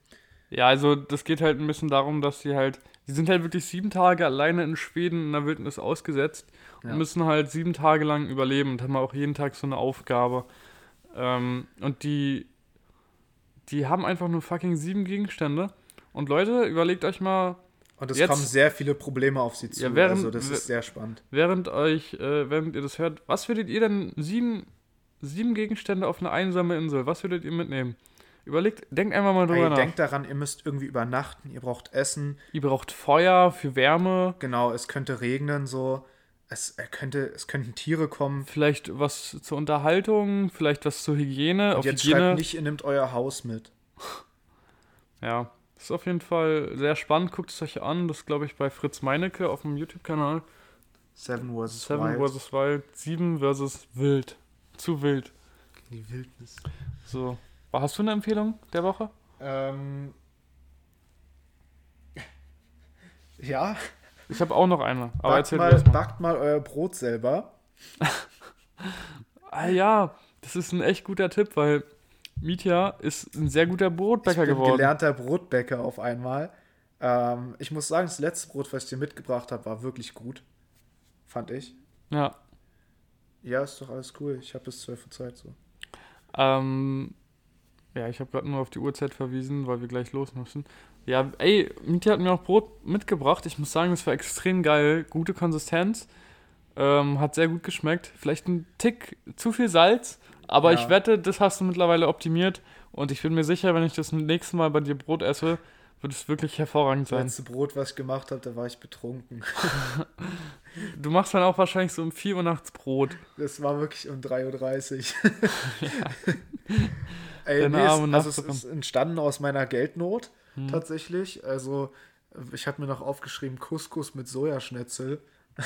Ja, also das geht halt ein bisschen darum, dass sie halt, die sind halt wirklich sieben Tage alleine in Schweden in der Wildnis ausgesetzt und Ja. müssen halt sieben Tage lang überleben und haben auch jeden Tag so eine Aufgabe. Ähm, und die, die haben einfach nur fucking sieben Gegenstände. Und Leute, überlegt euch mal, Und es Jetzt- kommen sehr viele Probleme auf sie zu. Ja, während- also das ist sehr spannend. während euch, äh, während ihr das hört, was würdet ihr denn sieben, sieben Gegenstände auf eine einsame Insel, was würdet ihr mitnehmen? Überlegt, denkt einfach mal drüber Ey, nach. denkt daran, ihr müsst irgendwie übernachten, ihr braucht Essen. ihr braucht Feuer für Wärme, Genau, es könnte regnen so. Es, könnte, es könnten Tiere kommen. vielleicht was zur Unterhaltung, vielleicht was zur Hygiene. Und auf jetzt Hygiene. schreibt nicht, ihr nehmt euer Haus mit. [LAUGHS] Ja, ist auf jeden Fall sehr spannend. Guckt es euch an. Das glaube ich bei Fritz Meinecke auf dem YouTube-Kanal. Seven vs. Seven Wild. vs. Wild, 7 vs. Wild. Zu wild. Die Wildnis. So. Hast du eine Empfehlung der Woche? Ähm. [LAUGHS] Ja, Ich habe auch noch eine. Aber backt erzähl mal, mal. backt mal euer Brot selber. [LAUGHS] Ah ja, das ist ein echt guter Tipp, weil Mitya ist ein sehr guter Ich Brotbäcker bin geworden. gelernter Brotbäcker auf einmal. Ähm, ich muss sagen, das letzte Brot, was ich dir mitgebracht habe, war wirklich gut. Fand ich. Ja. Ja, ist doch alles cool. Ich habe bis 12 Uhr Zeit so. Ähm, ja, ich habe gerade nur auf die Uhrzeit verwiesen, weil wir gleich los müssen. Ja, ey, Mietje hat mir auch Brot mitgebracht. Ich muss sagen, das war extrem geil. Gute Konsistenz. Ähm, hat sehr gut geschmeckt. Vielleicht ein Tick zu viel Salz, aber Ja. ich wette, das hast du mittlerweile optimiert. Und ich bin mir sicher, wenn ich das nächste Mal bei dir Brot esse, wird es wirklich hervorragend Das sein. letzte Brot, was ich gemacht habe, da war ich betrunken. [LAUGHS] Du machst dann auch wahrscheinlich so um 4 Uhr nachts Brot. Das war wirklich um 3.30 Uhr. [LAUGHS] [LAUGHS] Ey, nee, es, arme also es ist entstanden aus meiner Geldnot Hm. tatsächlich. Also ich habe mir noch aufgeschrieben Couscous mit Sojaschnitzel. [LAUGHS]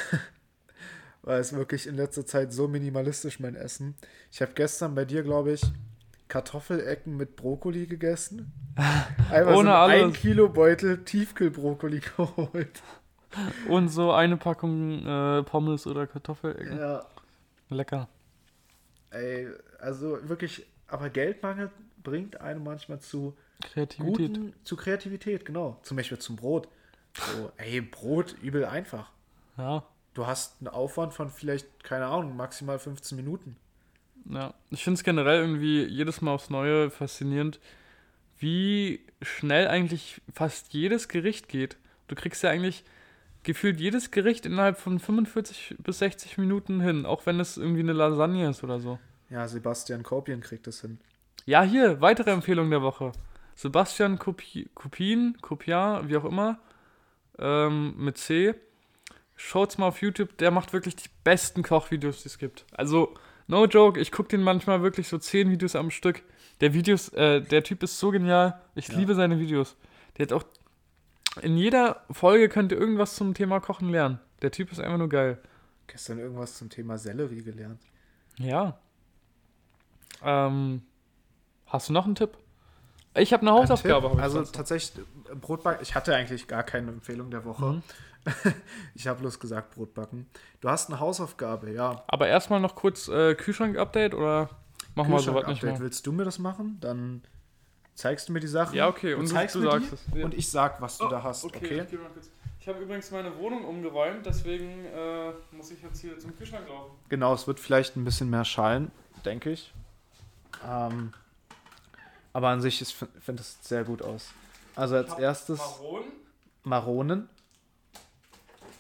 Weil es wirklich in letzter Zeit so minimalistisch mein Essen. Ich habe gestern bei dir, glaube ich, Kartoffelecken mit Brokkoli gegessen. [LAUGHS] Einfach Ohne so ein alles. Kilo Beutel Tiefkühlbrokkoli [LAUGHS] geholt. Und so eine Packung äh, Pommes oder Kartoffeln. Ja, Lecker. ey, also wirklich, aber Geldmangel bringt einen manchmal zu Kreativität. guten, zu Kreativität, genau. Zum Beispiel zum Brot. So, ey, Brot übel einfach. Ja. Du hast einen Aufwand von vielleicht, keine Ahnung, maximal 15 Minuten. Ja, ich finde es generell irgendwie jedes Mal aufs Neue faszinierend, wie schnell eigentlich fast jedes Gericht geht. Du kriegst ja eigentlich gefühlt jedes Gericht innerhalb von 45 bis 60 Minuten hin, auch wenn es irgendwie eine Lasagne ist oder so. Ja, Sebastian Kopien kriegt das hin. Ja, hier, weitere Empfehlung der Woche. Sebastian Kopi Kopin, Kopian, wie auch immer, ähm, mit C. Schaut's mal auf YouTube, der macht wirklich die besten Kochvideos, die es gibt. Also, no joke, ich gucke den manchmal wirklich so 10 Videos am Stück. Der Videos, äh, der Typ ist so genial. Ich Ja. liebe seine Videos. Der hat auch. In jeder Folge könnt ihr irgendwas zum Thema Kochen lernen. Der Typ ist einfach nur geil. Gestern irgendwas zum Thema Sellerie gelernt. Ja. Ähm, hast du noch einen Tipp? Ich habe eine Hausaufgabe. Hab ich also tatsächlich, Brotbacken, ich hatte eigentlich gar keine Empfehlung der Woche. Mhm. [LAUGHS] ich habe bloß gesagt Brotbacken. Du hast eine Hausaufgabe, ja. Aber erstmal noch kurz äh, Kühlschrank-Update oder machen wir sowas nicht Kühlschrank-Update. mehr? Willst du mir das machen? Dann zeigst du mir die Sachen. Ja, okay, Du und du, zeigst du mir sagst es. Ja. und ich sag, was du Oh, da hast, okay? Ich, mal kurz. ich habe übrigens meine Wohnung umgeräumt, deswegen äh, muss ich jetzt hier zum Kühlschrank laufen. Genau, es wird vielleicht ein bisschen mehr schallen, denke ich. Ähm, aber an sich, ich finde es sehr gut aus. Also als erstes Maronen. Maronen.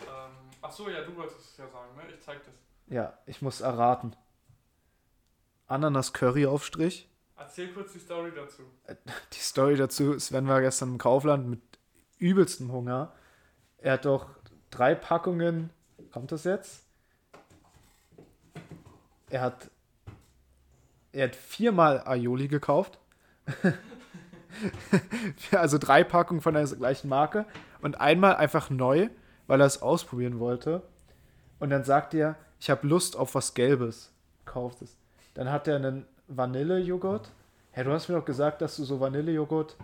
Ähm, achso, ja, du wolltest es ja sagen, ne? Ich zeig das. Ja, ich muss erraten. Ananas Curry Aufstrich. Erzähl kurz die Story dazu. Die Story dazu, Sven war gestern im Kaufland mit übelstem Hunger. Er hat doch drei Packungen, kommt das jetzt? Er hat, er hat viermal Aioli gekauft. [LAUGHS] also drei Packungen von der gleichen Marke und einmal einfach neu, weil er es ausprobieren wollte. Und dann sagt er, ich habe Lust auf was Gelbes. Kauft es. Dann hat er einen Vanillejoghurt. Hä, du hast mir doch gesagt, dass du so Vanillejoghurt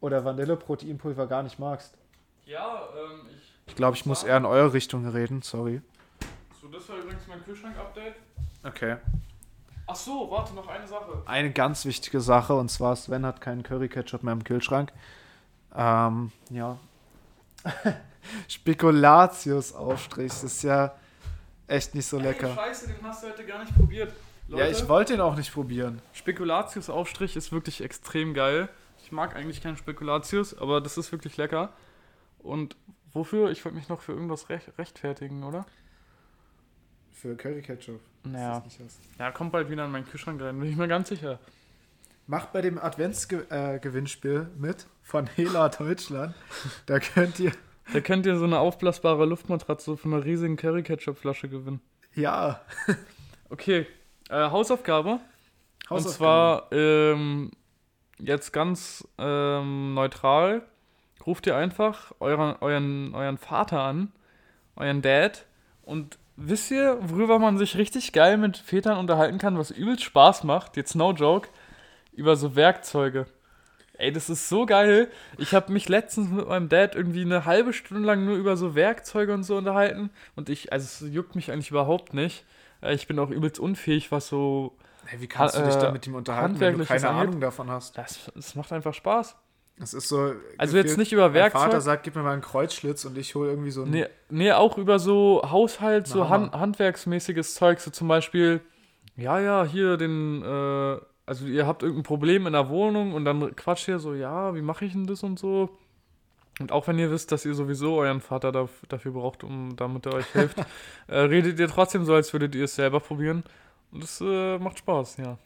oder Vanilleproteinpulver gar nicht magst. Ja, ähm, ich. Ich glaube, ich muss eher in eure Richtung reden, sorry. So, das war übrigens mein Kühlschrank-Update. Okay. Ach so, warte, noch eine Sache. Eine ganz wichtige Sache, und zwar Sven hat keinen Curry-Ketchup mehr im Kühlschrank. Ähm, ja. [LAUGHS] Spekulatius-Aufstrich, das ist ja echt nicht so lecker. Ey, scheiße, den hast du heute gar nicht probiert. Ja, ich wollte ihn auch nicht probieren. Spekulatius-Aufstrich ist wirklich extrem geil. Ich mag eigentlich keinen Spekulatius, aber das ist wirklich lecker. Und wofür? Ich wollte mich noch für irgendwas recht, rechtfertigen, oder? Für Curry-Ketchup. Naja. Ja, kommt bald wieder in meinen Kühlschrank rein, bin ich mir ganz sicher. Macht bei dem Adventsgewinnspiel mit von Hela Deutschland. Da könnt ihr. [LAUGHS] Da könnt ihr so eine aufblasbare Luftmatratze von einer riesigen Curry-Ketchup-Flasche gewinnen. Ja. [LAUGHS] Okay, äh, Hausaufgabe. Und Hausaufgabe. zwar ähm, jetzt ganz ähm, neutral. Ruft ihr einfach euren, euren, euren Vater an, euren Dad. Und wisst ihr, worüber man sich richtig geil mit Vätern unterhalten kann, was übelst Spaß macht? Jetzt no joke. Über so Werkzeuge. Ey, das ist so geil. Ich habe mich letztens mit meinem Dad irgendwie eine halbe Stunde lang nur über so Werkzeuge und so unterhalten. Und ich, also es juckt mich eigentlich überhaupt nicht. Äh, Ich bin auch übelst unfähig, was so Hey, wie kannst du dich äh, da mit ihm unterhalten, wenn du keine? Ahnung davon hast? Das, das macht einfach Spaß. Das ist so. Also gefühlt, jetzt nicht über Mein Werkzeug. Vater sagt, gib mir mal einen Kreuzschlitz und ich hole irgendwie so einen. Nee, nee, auch über so Haushalt, so. Han handwerksmäßiges Zeug. So zum Beispiel, ja, ja, hier den, äh, also ihr habt irgendein Problem in der Wohnung und dann quatscht ihr so, ja, wie mache ich denn das und so. Und auch wenn ihr wisst, dass ihr sowieso euren Vater daf dafür braucht, um damit er euch hilft, [LAUGHS] äh, redet ihr trotzdem so, als würdet ihr es selber probieren. Und das äh, macht Spaß, ja.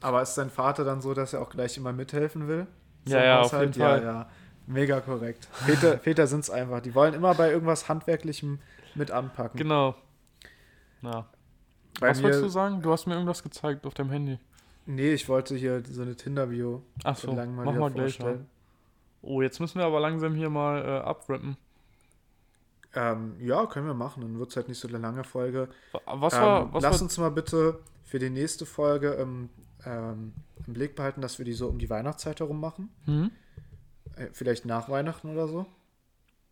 Aber ist dein Vater dann so, dass er auch gleich immer mithelfen will? Ja, ja, auf jeden ja, Fall. Ja, Mega korrekt. Väter, [LAUGHS] Väter sind es einfach. Die wollen immer bei irgendwas Handwerklichem mit anpacken. Genau. Ja. Bei Was wolltest du mir, sagen? Du hast mir irgendwas gezeigt auf deinem Handy. nee, ich wollte hier so eine Tinder-Bio Ach so, lange mal wieder wir gleich. Ja. Oh, jetzt müssen wir aber langsam hier mal äh, abrappen. Ähm, ja, können wir machen. Dann wird es halt nicht so eine lange Folge. Was ähm, war, was lass war, uns mal bitte für die nächste Folge im, ähm, im Blick behalten, dass wir die so um die Weihnachtszeit herum machen. hm? Äh, vielleicht nach Weihnachten oder so.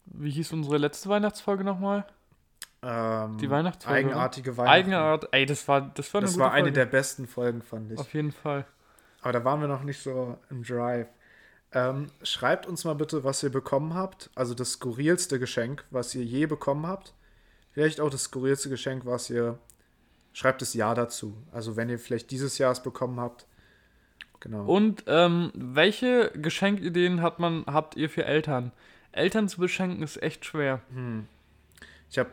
Wie hieß unsere letzte Weihnachtsfolge nochmal? Ähm, Die Weihnachtsfolge, Eigenartige Weihnachten. Eigene Art. Ey, das war, das war eine Das war eine Folge. der besten Folgen, fand ich. Auf jeden Fall. Aber da waren wir noch nicht so im Drive. Ähm, schreibt uns mal bitte, was ihr bekommen habt. Also das skurrilste Geschenk, was ihr je bekommen habt. Vielleicht auch das skurrilste Geschenk, was ihr. Schreibt das Jahr dazu. Also wenn ihr vielleicht dieses Jahr es bekommen habt. Genau. Und ähm, welche Geschenkideen hat man, habt ihr für Eltern? Eltern zu beschenken ist echt schwer. Hm. Ich habe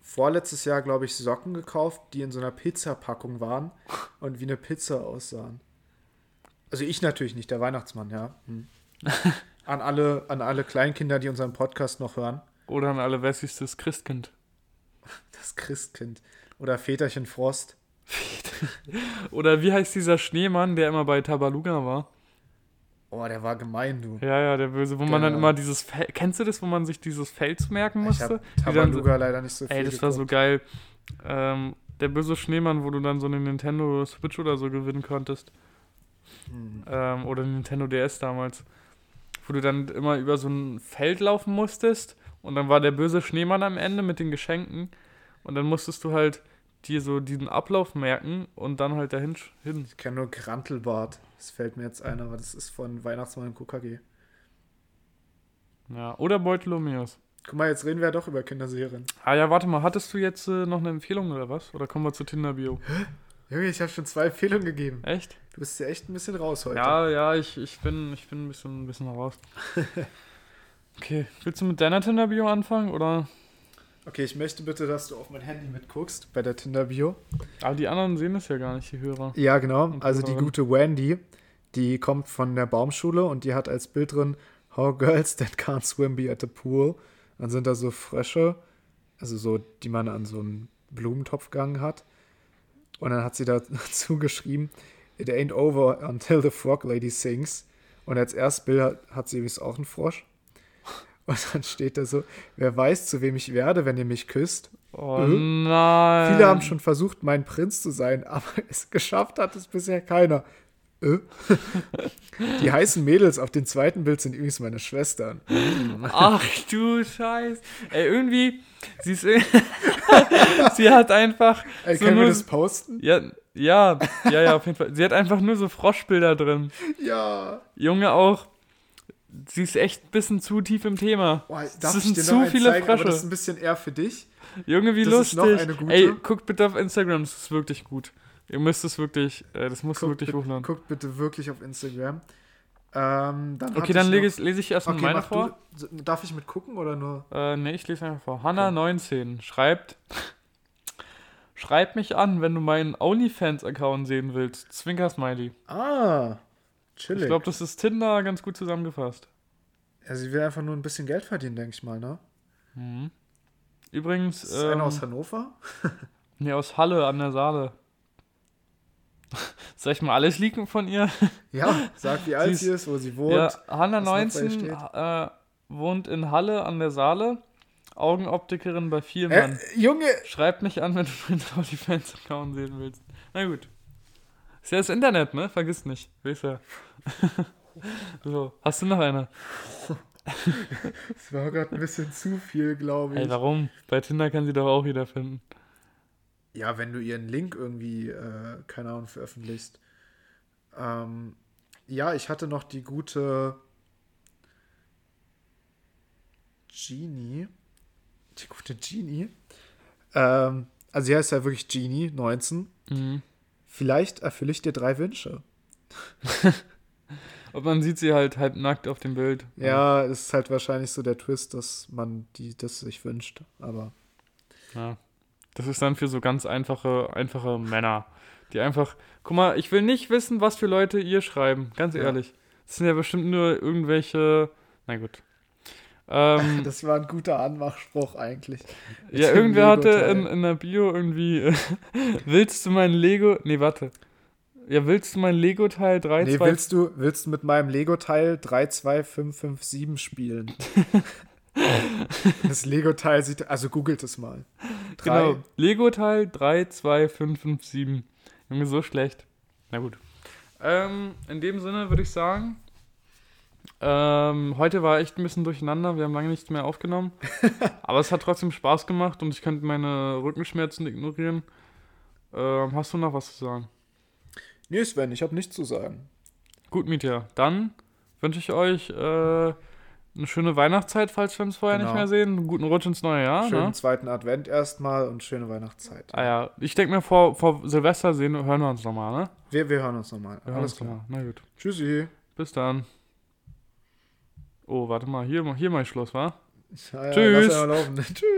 vorletztes Jahr, glaube ich, Socken gekauft, die in so einer Pizzapackung waren [LAUGHS] und wie eine Pizza aussahen. Also ich natürlich nicht, der Weihnachtsmann, ja. Hm. [LAUGHS] an, alle, an alle Kleinkinder, die unseren Podcast noch hören. Oder an alle Wessis [LAUGHS] das Christkind. Das Christkind. Oder Väterchen Frost. [LAUGHS] Oder wie heißt dieser Schneemann, der immer bei Tabaluga war? Oh, der war gemein, du. Ja, ja, der Böse, wo man dann Genau. immer dieses Fel Kennst du das, wo man sich dieses Fels merken Ich musste? habe Die dann so- Tabaluga leider nicht so viel Ey, das war so geguckt. geil. Ähm, der böse Schneemann, wo du dann so eine Nintendo Switch oder so gewinnen konntest. Hm. Ähm, oder Nintendo DS damals. Wo du dann immer über so ein Feld laufen musstest. Und dann war der böse Schneemann am Ende mit den Geschenken. Und dann musstest du halt dir so diesen Ablauf merken und dann halt dahin hin. Ich kenne nur Grantelbart. Das fällt mir jetzt ein, aber das ist von Weihnachtsmann im KKG. Ja. Oder Beutelomeus. Guck mal, jetzt reden wir ja doch über Kinderserien. Ah ja, warte mal, hattest du jetzt äh, noch eine Empfehlung oder was? Oder kommen wir zu Tinder Bio? Junge, ich habe schon zwei Empfehlungen gegeben. Echt? Du bist ja echt ein bisschen raus heute. Ja, ja, ich, ich bin, ich bin ein bisschen, ein bisschen raus. [LAUGHS] Okay, willst du mit deiner Tinder-Bio anfangen oder? Okay, ich möchte bitte, dass du auf mein Handy mitguckst bei der Tinder-Bio. Aber die anderen sehen es ja gar nicht, die Hörer. Ja, genau. Also die gute Wendy, die kommt von der Baumschule und die hat als Bild drin How girls that can't swim be at the pool. Dann sind da so Frösche, also so, die man an so einen Blumentopf gegangen hat. Und dann hat sie dazu [LAUGHS] geschrieben, It ain't over until the frog lady sings. Und als erstes Bild hat, hat sie übrigens auch einen Frosch. [LAUGHS] Und dann steht da so, wer weiß, zu wem ich werde, wenn ihr mich küsst. Oh Äh? nein. Viele haben schon versucht, mein Prinz zu sein, [LAUGHS] aber es geschafft hat es bisher keiner. Äh? [LAUGHS] Die heißen Mädels auf dem zweiten Bild sind übrigens meine Schwestern. Ach du Scheiß. Ey, irgendwie, sie ist, sie hat einfach, Ey, So können wir nur- das posten? ja, ja, ja, ja, auf jeden Fall. Sie hat einfach nur so Froschbilder drin. Ja. Junge auch, sie ist echt ein bisschen zu tief im Thema. Boah, Das darf sind ich dir zu viele zeigen, Frösche. das ist ein bisschen eher für dich. Junge, wie Das ist lustig. noch eine gute. Ey, guckt bitte auf Instagram, das ist wirklich gut. Ihr müsst es wirklich, äh, das musst du Guckt, wirklich bitte, hochladen. guckt bitte wirklich auf Instagram. Ähm, dann Okay, dann noch- ich, lese ich erstmal Okay, meine vor. du. Darf ich mitgucken oder nur? Äh, nee, ich lese einfach vor. Hanna19 schreibt, schreib mich an, wenn du meinen OnlyFans-Account sehen willst. Zwinker-Smiley. Ah, chillig. Ich glaube, das ist Tinder ganz gut zusammengefasst. ja, sie will einfach nur ein bisschen Geld verdienen, denke ich mal, ne? Mhm. Übrigens, Ist das einer aus ähm, Hannover? [LAUGHS] nee, aus Halle an der Saale. [LAUGHS] Soll ich mal alles leaken von ihr? [LAUGHS] Ja, sag wie alt sie ist, wo sie wohnt. Ja, ihr Hanna19 äh, wohnt in Halle an der Saale. Augenoptikerin bei Vielmann. Äh, Junge, Schreib mich an, wenn du meinen OnlyFans-Account sehen willst. Na gut. Ist ja das Internet, ne? Vergiss nicht. Weißt ja. [LAUGHS] so, hast du noch eine? das war gerade ein bisschen zu viel, glaube ich. Ey, warum? Bei Tinder kann sie doch auch jeder finden. Ja, wenn du ihren Link irgendwie, äh, keine Ahnung, veröffentlichst. Ähm, ja, ich hatte noch die gute Genie. Die gute Genie. Ähm, also sie heißt ja wirklich Genie, 19. Mhm. Vielleicht erfülle ich dir drei Wünsche. [LAUGHS] Und man sieht sie halt halb nackt auf dem Bild. Ja, es ist halt wahrscheinlich so der Twist, dass man die das sich wünscht. Aber Ja. Das ist dann für so ganz einfache, einfache Männer. Die einfach. Guck mal, ich will nicht wissen, was für Leute ihr schreiben. Ganz Ja. ehrlich. Das sind ja bestimmt nur irgendwelche. Na gut. Ähm, [LAUGHS] das war ein guter Anmachspruch eigentlich. Ja, irgendwer hatte in, in der Bio irgendwie, [LAUGHS] willst du mein Lego, nee, warte. Ja, willst du mein Lego-Teil 3, Nee, 2, willst du, willst du mit meinem Lego-Teil 32557 spielen? [LAUGHS] das Lego-Teil sieht, also googelt es mal. Drei- genau, Lego-Teil 3, 2, 5, 5, 7. Junge, so schlecht. Na gut. Ähm, in dem Sinne würde ich sagen, ähm, heute war echt ein bisschen durcheinander, wir haben lange nichts mehr aufgenommen. [LAUGHS] aber es hat trotzdem Spaß gemacht und ich könnte meine Rückenschmerzen ignorieren. Ähm, hast du noch was zu sagen? Nee, Sven, ich habe nichts zu sagen. Gut, Mietja. Dann wünsche ich euch äh, eine schöne Weihnachtszeit, falls wir uns vorher Genau. nicht mehr sehen. Einen guten Rutsch ins neue Jahr. Schönen Ne? zweiten Advent erstmal und schöne Weihnachtszeit. Ah ja, ich denke mir, vor, vor Silvester sehen, hören wir uns nochmal, ne? Wir, wir hören uns nochmal. Alles klar. nochmal. Na gut. Tschüssi. Bis dann. Oh, warte mal, hier, hier mal Schluss, wa? Ja, Tschüss. lass einmal laufen. [LAUGHS] Tschüss.